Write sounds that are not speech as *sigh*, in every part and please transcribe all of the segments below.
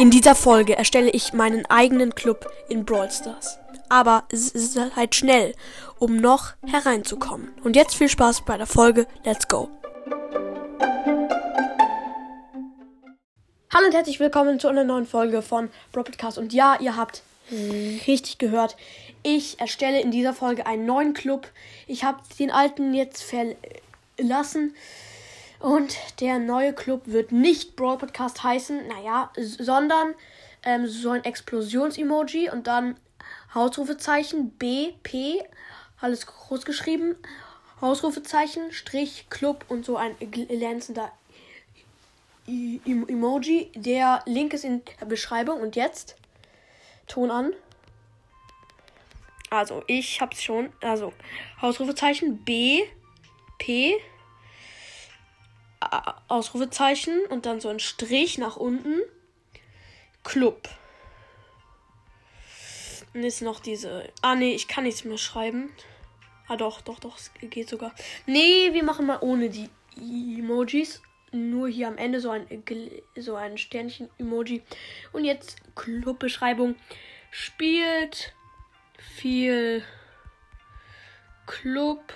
In dieser Folge erstelle ich meinen eigenen Club in Brawl Stars. Aber seid schnell, um noch hereinzukommen. Und jetzt viel Spaß bei der Folge. Let's go! Hallo und herzlich willkommen zu einer neuen Folge von Brawl Podcast. Und ja, ihr habt richtig gehört. Ich erstelle in dieser Folge einen neuen Club. Ich habe den alten jetzt verlassen. Und der neue Club wird nicht Brawl Podcast heißen, naja, sondern ähm, so ein Explosions-Emoji und dann Ausrufezeichen B, P, alles groß geschrieben, Ausrufezeichen, Strich, Club und so ein glänzender Emoji. Der Link ist in der Beschreibung und jetzt Ton an. Also, ich hab's schon. Also, Ausrufezeichen B, P, Ausrufezeichen und dann so ein Strich nach unten. Club. Und ist noch diese. Ah, nee, ich kann nichts mehr schreiben. Ah, doch, doch, doch, es geht sogar. Nee, wir machen mal ohne die Emojis. Nur hier am Ende so ein, so ein Sternchen-Emoji. Und jetzt Clubbeschreibung. Spielt viel Club,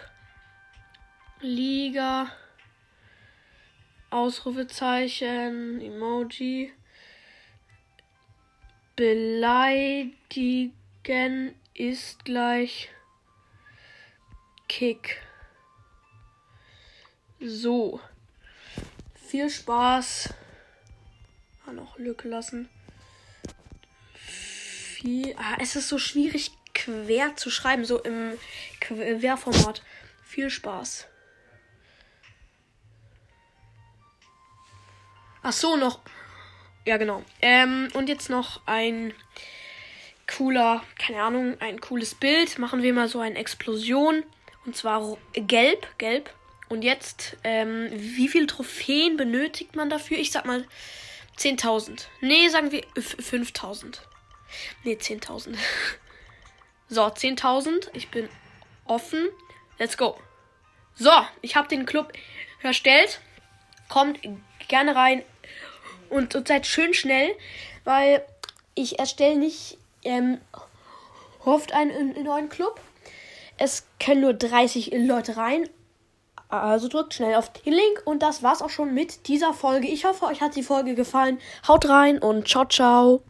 Liga, Ausrufezeichen, Emoji. Beleidigen ist gleich Kick. So. Viel Spaß. Ah, noch Lücke lassen. Viel. Ah, es ist so schwierig quer zu schreiben, so im Querformat. Viel Spaß. Ach so, noch. Ja, genau. Ähm, und jetzt noch ein cooler, keine Ahnung, ein cooles Bild. Machen wir mal so eine Explosion. Und zwar gelb, gelb. Und jetzt, ähm, wie viele Trophäen benötigt man dafür? Ich sag mal 10.000. Nee, sagen wir 5.000. Nee, 10.000. *laughs* so, 10.000. Ich bin offen. Let's go. So, ich habe den Club erstellt. Kommt gerne rein und, seid schön schnell, weil ich erstelle nicht ähm, hofft einen, einen neuen Club. Es können nur 30 Leute rein. Also drückt schnell auf den Link. Und das war's auch schon mit dieser Folge. Ich hoffe, euch hat die Folge gefallen. Haut rein und ciao, ciao.